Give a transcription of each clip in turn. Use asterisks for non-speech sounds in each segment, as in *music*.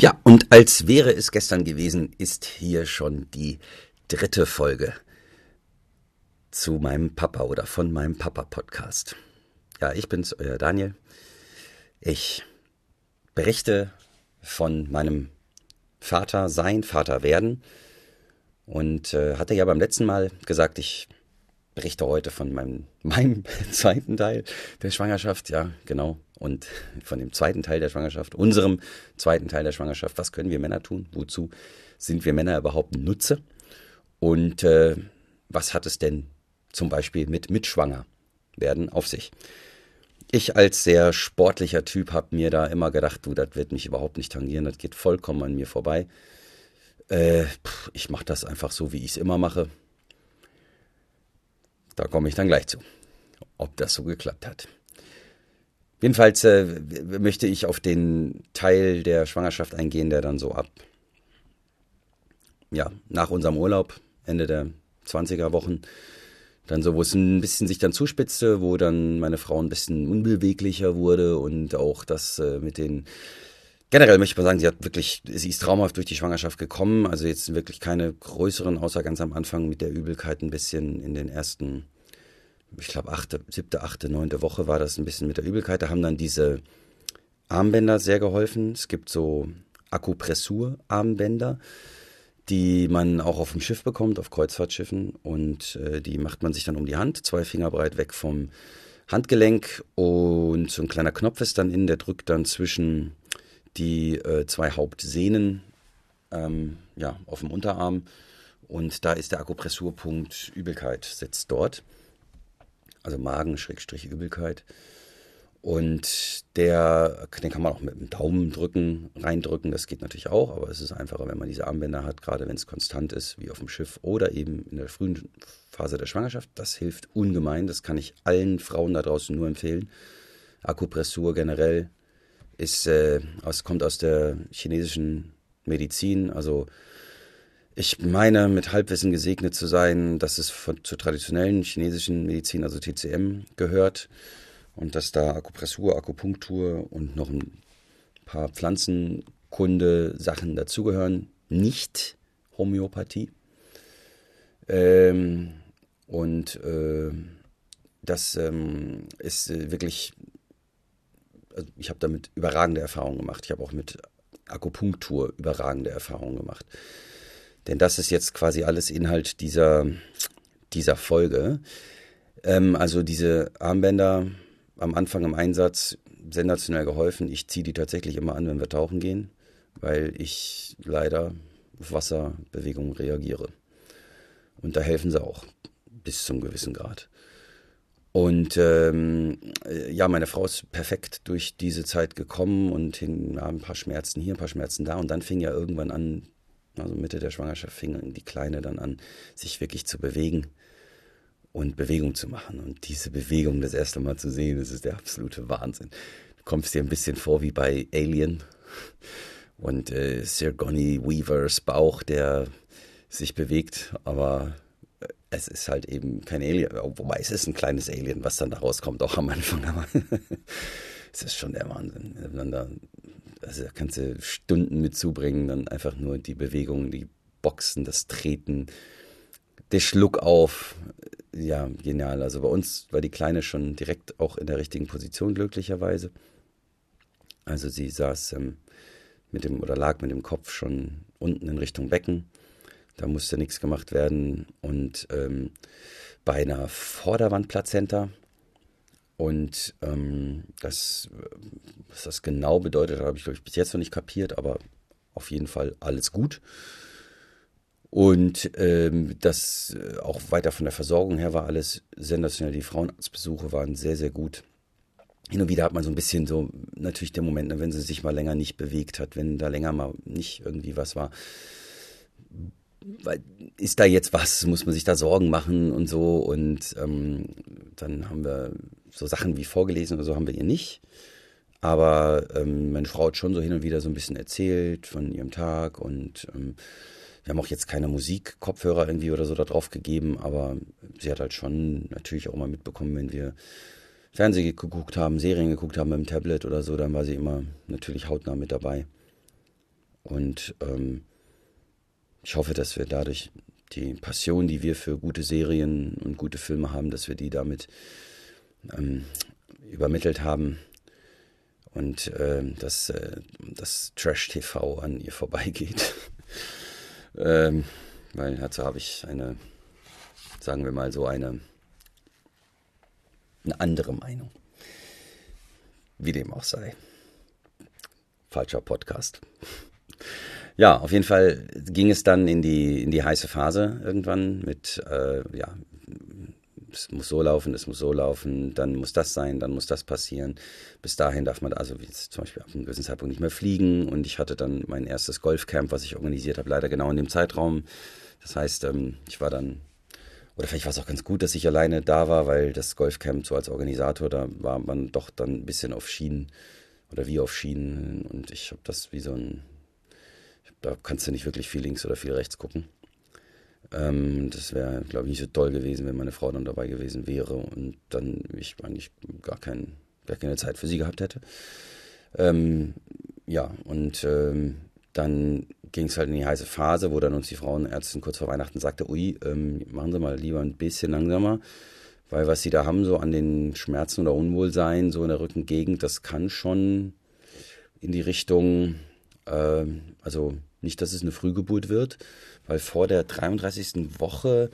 Ja, und als wäre es gestern gewesen, ist hier schon die dritte Folge zu meinem Papa oder von meinem Papa-Podcast. Ja, ich bin's, euer Daniel. Ich berichte von meinem Vater sein, Vater werden. Und äh, hatte ja beim letzten Mal gesagt, ich berichte heute von meinem, *laughs* meinem zweiten Teil der Schwangerschaft, ja, genau. Und von dem zweiten Teil der Schwangerschaft, unserem zweiten Teil der Schwangerschaft. Was können wir Männer tun? Wozu sind wir Männer überhaupt Nutze? Und äh, was hat es denn zum Beispiel mit Mitschwanger werden auf sich? Ich als sehr sportlicher Typ habe mir da immer gedacht, du, das wird mich überhaupt nicht tangieren, das geht vollkommen an mir vorbei. Äh, ich mache das einfach so, wie ich es immer mache. Da komme ich dann gleich zu, ob das so geklappt hat. Jedenfalls äh, möchte ich auf den Teil der Schwangerschaft eingehen, der dann so ab, ja, nach unserem Urlaub, Ende der 20er Wochen, dann so, wo es ein bisschen sich dann zuspitzte, wo dann meine Frau ein bisschen unbeweglicher wurde und auch das äh, mit den Generell möchte ich mal sagen, sie hat wirklich, sie ist traumhaft durch die Schwangerschaft gekommen. Also jetzt wirklich keine größeren, außer ganz am Anfang mit der Übelkeit ein bisschen in den ersten, ich glaube, achte, siebte, achte, neunte Woche war das ein bisschen mit der Übelkeit. Da haben dann diese Armbänder sehr geholfen. Es gibt so Akupressur-Armbänder, die man auch auf dem Schiff bekommt, auf Kreuzfahrtschiffen. Und äh, die macht man sich dann um die Hand, zwei Finger breit weg vom Handgelenk. Und so ein kleiner Knopf ist dann in, der drückt dann zwischen die äh, zwei Hauptsehnen ähm, ja, auf dem Unterarm. Und da ist der Akupressurpunkt Übelkeit, sitzt dort. Also Magen, Schrägstrich Übelkeit. Und der, den kann man auch mit dem Daumen drücken, reindrücken. Das geht natürlich auch, aber es ist einfacher, wenn man diese Armbänder hat, gerade wenn es konstant ist, wie auf dem Schiff oder eben in der frühen Phase der Schwangerschaft. Das hilft ungemein. Das kann ich allen Frauen da draußen nur empfehlen. Akupressur generell ist, äh, aus, kommt aus der chinesischen Medizin. Also ich meine, mit Halbwissen gesegnet zu sein, dass es von, zur traditionellen chinesischen Medizin, also TCM, gehört und dass da Akupressur, Akupunktur und noch ein paar Pflanzenkunde-Sachen dazugehören. Nicht Homöopathie. Ähm, und äh, das ähm, ist äh, wirklich also ich habe damit überragende Erfahrungen gemacht. Ich habe auch mit Akupunktur überragende Erfahrungen gemacht. Denn das ist jetzt quasi alles Inhalt dieser, dieser Folge. Ähm, also diese Armbänder am Anfang im Einsatz sensationell geholfen. Ich ziehe die tatsächlich immer an, wenn wir tauchen gehen, weil ich leider auf Wasserbewegungen reagiere. Und da helfen sie auch bis zum gewissen Grad. Und ähm, ja, meine Frau ist perfekt durch diese Zeit gekommen und hing ja, ein paar Schmerzen hier, ein paar Schmerzen da. Und dann fing ja irgendwann an, also Mitte der Schwangerschaft fing die Kleine dann an, sich wirklich zu bewegen und Bewegung zu machen. Und diese Bewegung das erste Mal zu sehen, das ist der absolute Wahnsinn. Du kommst dir ein bisschen vor wie bei Alien und äh, Sigourney Weavers Bauch, der sich bewegt, aber es ist halt eben kein Alien, wobei es ist ein kleines Alien, was dann da rauskommt, auch am Anfang. Aber *laughs* es ist schon der Wahnsinn. Da, also da kannst du Stunden mit zubringen, dann einfach nur die Bewegungen, die Boxen, das Treten, der Schluck auf. Ja, genial. Also bei uns war die Kleine schon direkt auch in der richtigen Position, glücklicherweise. Also sie saß ähm, mit dem oder lag mit dem Kopf schon unten in Richtung Becken da musste nichts gemacht werden. Und ähm, bei einer Vorderwandplazenta. Und ähm, das, was das genau bedeutet, habe ich, glaube ich, bis jetzt noch nicht kapiert, aber auf jeden Fall alles gut. Und ähm, das äh, auch weiter von der Versorgung her war alles sensationell. Die Frauenarztbesuche waren sehr, sehr gut. Hin und wieder hat man so ein bisschen so, natürlich der Moment, ne, wenn sie sich mal länger nicht bewegt hat, wenn da länger mal nicht irgendwie was war, ist da jetzt was, muss man sich da Sorgen machen und so. Und ähm, dann haben wir so Sachen wie vorgelesen oder so haben wir ihr nicht. Aber ähm, meine Frau hat schon so hin und wieder so ein bisschen erzählt von ihrem Tag und ähm, wir haben auch jetzt keine Musikkopfhörer irgendwie oder so da drauf gegeben, aber sie hat halt schon natürlich auch mal mitbekommen, wenn wir Fernsehen geguckt haben, Serien geguckt haben mit dem Tablet oder so, dann war sie immer natürlich hautnah mit dabei. Und ähm, ich hoffe, dass wir dadurch die Passion, die wir für gute Serien und gute Filme haben, dass wir die damit ähm, übermittelt haben und äh, dass äh, das Trash-TV an ihr vorbeigeht. *laughs* ähm, weil dazu habe ich eine, sagen wir mal so, eine, eine andere Meinung. Wie dem auch sei. Falscher Podcast. Ja, auf jeden Fall ging es dann in die, in die heiße Phase irgendwann mit, äh, ja, es muss so laufen, es muss so laufen, dann muss das sein, dann muss das passieren. Bis dahin darf man also zum Beispiel ab einem gewissen Zeitpunkt nicht mehr fliegen und ich hatte dann mein erstes Golfcamp, was ich organisiert habe, leider genau in dem Zeitraum. Das heißt, ähm, ich war dann, oder vielleicht war es auch ganz gut, dass ich alleine da war, weil das Golfcamp so als Organisator, da war man doch dann ein bisschen auf Schienen oder wie auf Schienen und ich habe das wie so ein, da kannst du nicht wirklich viel links oder viel rechts gucken. Ähm, das wäre, glaube ich, nicht so toll gewesen, wenn meine Frau dann dabei gewesen wäre und dann ich eigentlich gar, kein, gar keine Zeit für sie gehabt hätte. Ähm, ja, und ähm, dann ging es halt in die heiße Phase, wo dann uns die Frauenärztin kurz vor Weihnachten sagte, ui, ähm, machen Sie mal lieber ein bisschen langsamer, weil was Sie da haben, so an den Schmerzen oder Unwohlsein, so in der Rückengegend, das kann schon in die Richtung, äh, also nicht, dass es eine Frühgeburt wird, weil vor der 33. Woche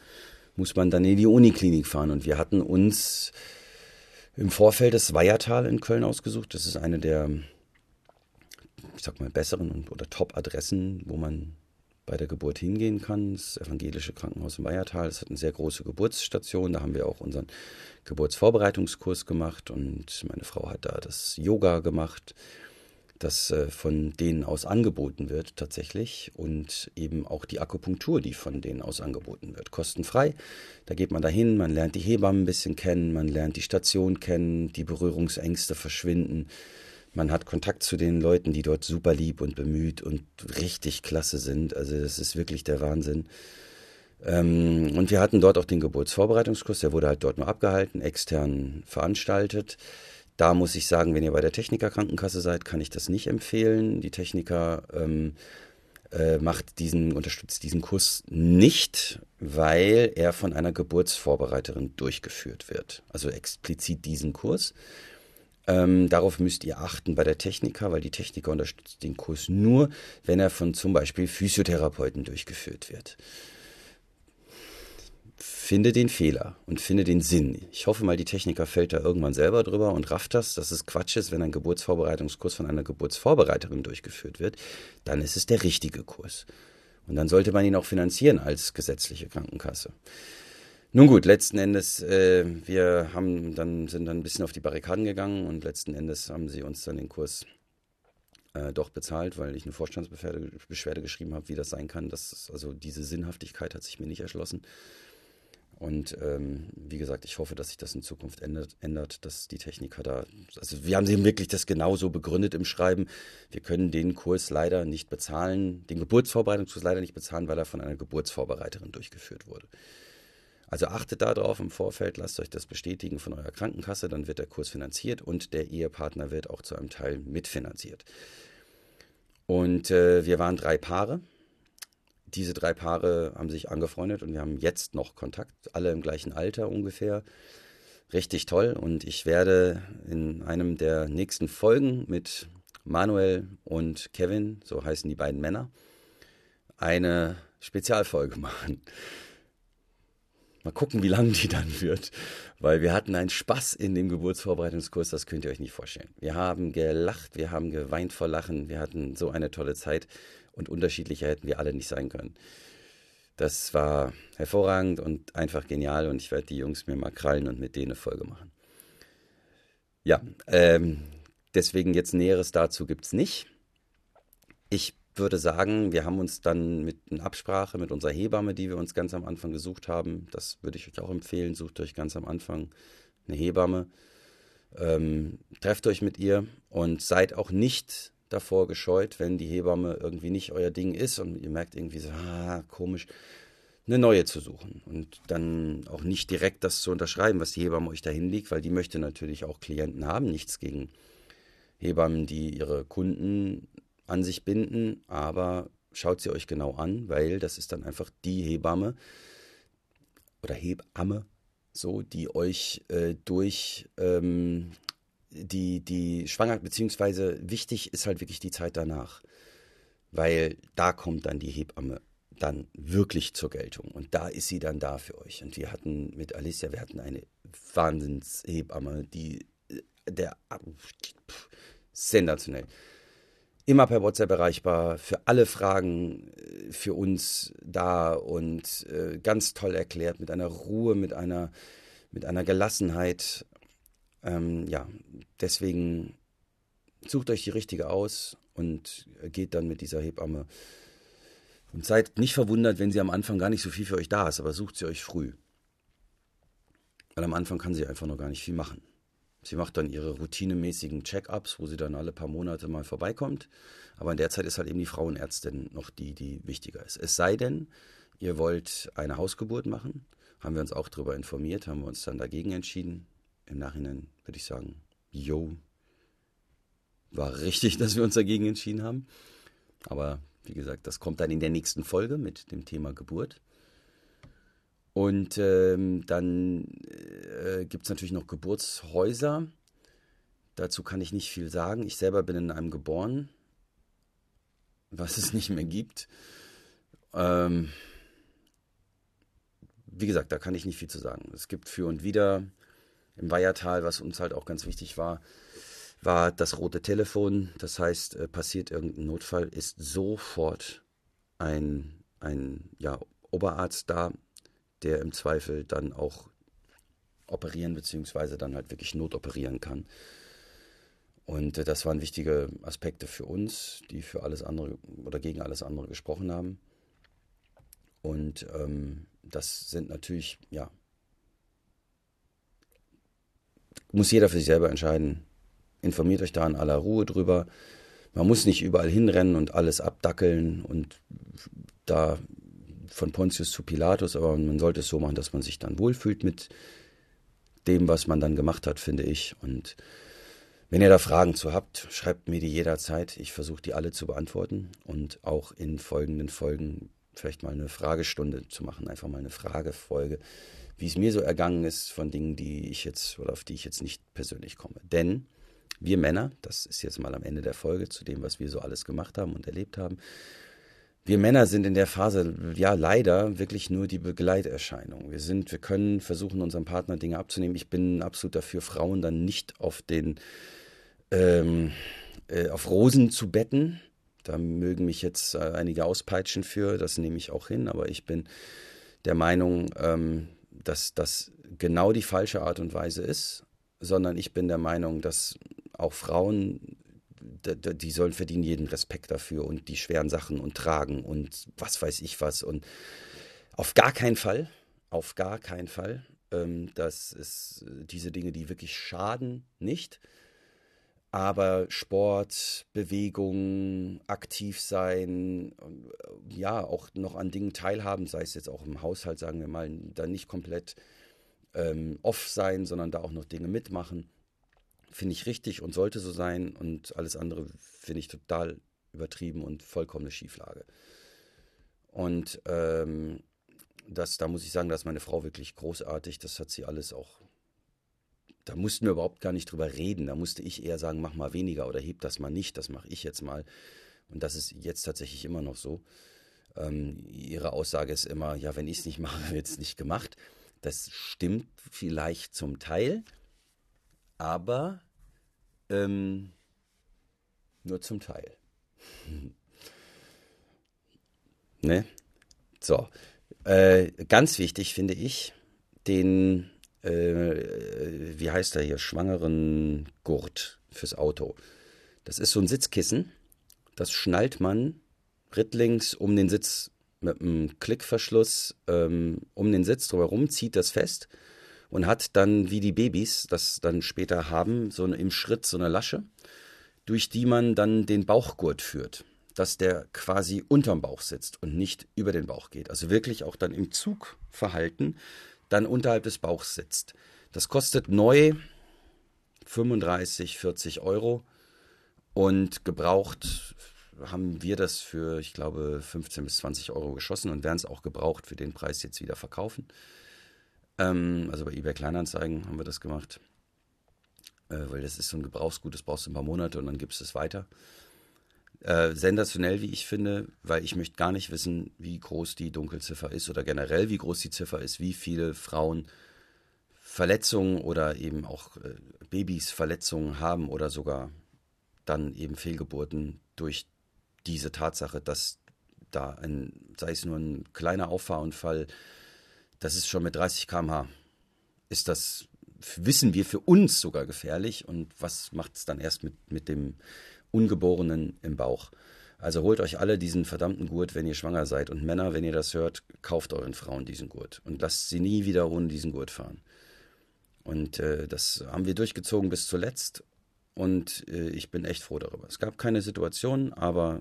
muss man dann in die Uniklinik fahren. Und wir hatten uns im Vorfeld das Weihertal in Köln ausgesucht. Das ist eine der, ich sag mal, besseren oder Top-Adressen, wo man bei der Geburt hingehen kann. Das evangelische Krankenhaus im Weihertal. Das hat eine sehr große Geburtsstation. Da haben wir auch unseren Geburtsvorbereitungskurs gemacht und meine Frau hat da das Yoga gemacht das äh, von denen aus angeboten wird tatsächlich und eben auch die Akupunktur, die von denen aus angeboten wird, kostenfrei. Da geht man dahin, man lernt die Hebammen ein bisschen kennen, man lernt die Station kennen, die Berührungsängste verschwinden. Man hat Kontakt zu den Leuten, die dort super lieb und bemüht und richtig klasse sind. Also das ist wirklich der Wahnsinn. Ähm, und wir hatten dort auch den Geburtsvorbereitungskurs, der wurde halt dort nur abgehalten, extern veranstaltet. Da muss ich sagen, wenn ihr bei der Techniker Krankenkasse seid, kann ich das nicht empfehlen. Die Techniker ähm, äh, macht diesen, unterstützt diesen Kurs nicht, weil er von einer Geburtsvorbereiterin durchgeführt wird. Also explizit diesen Kurs. Ähm, darauf müsst ihr achten bei der Techniker, weil die Techniker unterstützt den Kurs nur, wenn er von zum Beispiel Physiotherapeuten durchgeführt wird finde den Fehler und finde den Sinn. Ich hoffe mal, die Techniker fällt da irgendwann selber drüber und rafft das, dass es Quatsch ist, wenn ein Geburtsvorbereitungskurs von einer Geburtsvorbereiterin durchgeführt wird, dann ist es der richtige Kurs. Und dann sollte man ihn auch finanzieren als gesetzliche Krankenkasse. Nun gut, letzten Endes, äh, wir haben dann, sind dann ein bisschen auf die Barrikaden gegangen und letzten Endes haben sie uns dann den Kurs äh, doch bezahlt, weil ich eine Vorstandsbeschwerde geschrieben habe, wie das sein kann. Das, also diese Sinnhaftigkeit hat sich mir nicht erschlossen. Und ähm, wie gesagt, ich hoffe, dass sich das in Zukunft ändert, ändert, dass die Techniker da, also wir haben sie wirklich das genauso begründet im Schreiben. Wir können den Kurs leider nicht bezahlen, den Geburtsvorbereitungskurs leider nicht bezahlen, weil er von einer Geburtsvorbereiterin durchgeführt wurde. Also achtet darauf im Vorfeld, lasst euch das bestätigen von eurer Krankenkasse, dann wird der Kurs finanziert und der Ehepartner wird auch zu einem Teil mitfinanziert. Und äh, wir waren drei Paare diese drei Paare haben sich angefreundet und wir haben jetzt noch Kontakt, alle im gleichen Alter ungefähr. Richtig toll und ich werde in einem der nächsten Folgen mit Manuel und Kevin, so heißen die beiden Männer, eine Spezialfolge *laughs* machen. Mal gucken, wie lang die dann wird, weil wir hatten einen Spaß in dem Geburtsvorbereitungskurs, das könnt ihr euch nicht vorstellen. Wir haben gelacht, wir haben geweint vor Lachen, wir hatten so eine tolle Zeit und unterschiedlicher hätten wir alle nicht sein können. Das war hervorragend und einfach genial und ich werde die Jungs mir mal krallen und mit denen eine Folge machen. Ja, ähm, deswegen jetzt Näheres dazu gibt es nicht. Ich würde sagen, wir haben uns dann mit einer Absprache mit unserer Hebamme, die wir uns ganz am Anfang gesucht haben, das würde ich euch auch empfehlen, sucht euch ganz am Anfang eine Hebamme, ähm, trefft euch mit ihr und seid auch nicht davor gescheut, wenn die Hebamme irgendwie nicht euer Ding ist und ihr merkt irgendwie so, ah, komisch, eine neue zu suchen. Und dann auch nicht direkt das zu unterschreiben, was die Hebamme euch dahin liegt, weil die möchte natürlich auch Klienten haben, nichts gegen Hebammen, die ihre Kunden an sich binden, aber schaut sie euch genau an, weil das ist dann einfach die Hebamme oder Hebamme, so, die euch äh, durch ähm, die, die Schwanger, beziehungsweise wichtig ist halt wirklich die Zeit danach, weil da kommt dann die Hebamme dann wirklich zur Geltung und da ist sie dann da für euch. Und wir hatten mit Alicia, wir hatten eine Wahnsinnshebamme, die äh, der pff, sensationell immer per WhatsApp erreichbar, für alle Fragen äh, für uns da und äh, ganz toll erklärt, mit einer Ruhe, mit einer, mit einer Gelassenheit. Ähm, ja, deswegen sucht euch die richtige aus und geht dann mit dieser Hebamme. Und seid nicht verwundert, wenn sie am Anfang gar nicht so viel für euch da ist, aber sucht sie euch früh. Weil am Anfang kann sie einfach noch gar nicht viel machen. Sie macht dann ihre routinemäßigen Check-ups, wo sie dann alle paar Monate mal vorbeikommt. Aber in der Zeit ist halt eben die Frauenärztin noch die, die wichtiger ist. Es sei denn, ihr wollt eine Hausgeburt machen, haben wir uns auch darüber informiert, haben wir uns dann dagegen entschieden. Im Nachhinein würde ich sagen, yo, war richtig, *laughs* dass wir uns dagegen entschieden haben. Aber wie gesagt, das kommt dann in der nächsten Folge mit dem Thema Geburt. Und ähm, dann äh, gibt es natürlich noch Geburtshäuser. Dazu kann ich nicht viel sagen. Ich selber bin in einem geboren, was es nicht mehr gibt. Ähm, wie gesagt, da kann ich nicht viel zu sagen. Es gibt für und wieder im Weihertal, was uns halt auch ganz wichtig war, war das rote Telefon. Das heißt, äh, passiert irgendein Notfall, ist sofort ein, ein ja, Oberarzt da, der im Zweifel dann auch operieren beziehungsweise dann halt wirklich notoperieren kann. Und äh, das waren wichtige Aspekte für uns, die für alles andere oder gegen alles andere gesprochen haben. Und ähm, das sind natürlich, ja, muss jeder für sich selber entscheiden. Informiert euch da in aller Ruhe drüber. Man muss nicht überall hinrennen und alles abdackeln und da von Pontius zu Pilatus, aber man sollte es so machen, dass man sich dann wohlfühlt mit dem, was man dann gemacht hat, finde ich. Und wenn ihr da Fragen zu habt, schreibt mir die jederzeit. Ich versuche die alle zu beantworten und auch in folgenden Folgen vielleicht mal eine Fragestunde zu machen, einfach mal eine Fragefolge, wie es mir so ergangen ist von Dingen, die ich jetzt oder auf die ich jetzt nicht persönlich komme. Denn wir Männer, das ist jetzt mal am Ende der Folge zu dem, was wir so alles gemacht haben und erlebt haben, wir Männer sind in der Phase ja leider wirklich nur die Begleiterscheinung. Wir sind, wir können versuchen, unserem Partner Dinge abzunehmen. Ich bin absolut dafür, Frauen dann nicht auf den ähm, äh, auf Rosen zu betten. Da mögen mich jetzt äh, einige auspeitschen für, das nehme ich auch hin, aber ich bin der Meinung, ähm, dass das genau die falsche Art und Weise ist, sondern ich bin der Meinung, dass auch Frauen die sollen verdienen jeden Respekt dafür und die schweren Sachen und tragen und was weiß ich was. Und auf gar keinen Fall, auf gar keinen Fall. Ähm, das ist äh, diese Dinge, die wirklich schaden, nicht. Aber Sport, Bewegung, aktiv sein, äh, ja, auch noch an Dingen teilhaben, sei es jetzt auch im Haushalt, sagen wir mal, da nicht komplett ähm, off sein, sondern da auch noch Dinge mitmachen finde ich richtig und sollte so sein und alles andere finde ich total übertrieben und vollkommene Schieflage. Und ähm, das, da muss ich sagen, da ist meine Frau wirklich großartig. Das hat sie alles auch. Da mussten wir überhaupt gar nicht drüber reden. Da musste ich eher sagen, mach mal weniger oder heb das mal nicht. Das mache ich jetzt mal. Und das ist jetzt tatsächlich immer noch so. Ähm, ihre Aussage ist immer, ja, wenn ich es nicht mache, *laughs* wird es nicht gemacht. Das stimmt vielleicht zum Teil aber ähm, nur zum Teil. *laughs* ne? So. Äh, ganz wichtig finde ich den, äh, wie heißt der hier, schwangeren Gurt fürs Auto. Das ist so ein Sitzkissen, das schnallt man rittlings um den Sitz mit einem Klickverschluss ähm, um den Sitz drumherum, zieht das fest und hat dann, wie die Babys das dann später haben, so eine, im Schritt so eine Lasche, durch die man dann den Bauchgurt führt, dass der quasi unterm Bauch sitzt und nicht über den Bauch geht. Also wirklich auch dann im Zugverhalten dann unterhalb des Bauchs sitzt. Das kostet neu 35, 40 Euro und gebraucht haben wir das für, ich glaube, 15 bis 20 Euro geschossen und werden es auch gebraucht für den Preis jetzt wieder verkaufen. Ähm, also bei eBay Kleinanzeigen haben wir das gemacht. Äh, weil das ist so ein Gebrauchsgut, das brauchst du ein paar Monate und dann gibst du es weiter. Äh, sensationell, wie ich finde, weil ich möchte gar nicht wissen, wie groß die Dunkelziffer ist oder generell, wie groß die Ziffer ist, wie viele Frauen Verletzungen oder eben auch äh, Babys Verletzungen haben oder sogar dann eben Fehlgeburten durch diese Tatsache, dass da ein, sei es nur ein kleiner Auffahrunfall, das ist schon mit 30 km/h, ist das, wissen wir für uns sogar gefährlich und was macht es dann erst mit, mit dem Ungeborenen im Bauch? Also holt euch alle diesen verdammten Gurt, wenn ihr schwanger seid. Und Männer, wenn ihr das hört, kauft euren Frauen diesen Gurt und lasst sie nie wieder ohne diesen Gurt fahren. Und äh, das haben wir durchgezogen bis zuletzt. Und äh, ich bin echt froh darüber. Es gab keine Situation, aber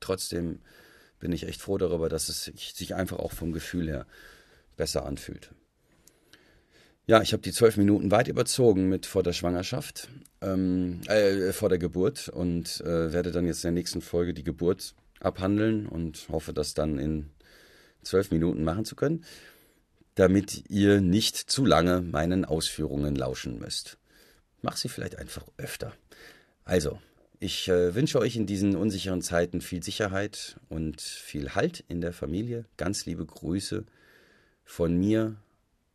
trotzdem bin ich echt froh darüber, dass es sich einfach auch vom Gefühl her besser anfühlt. Ja, ich habe die zwölf Minuten weit überzogen mit vor der Schwangerschaft, ähm, äh, vor der Geburt und äh, werde dann jetzt in der nächsten Folge die Geburt abhandeln und hoffe, das dann in zwölf Minuten machen zu können, damit ihr nicht zu lange meinen Ausführungen lauschen müsst. Mach sie vielleicht einfach öfter. Also, ich äh, wünsche euch in diesen unsicheren Zeiten viel Sicherheit und viel Halt in der Familie. Ganz liebe Grüße von mir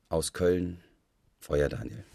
aus Köln, euer Daniel.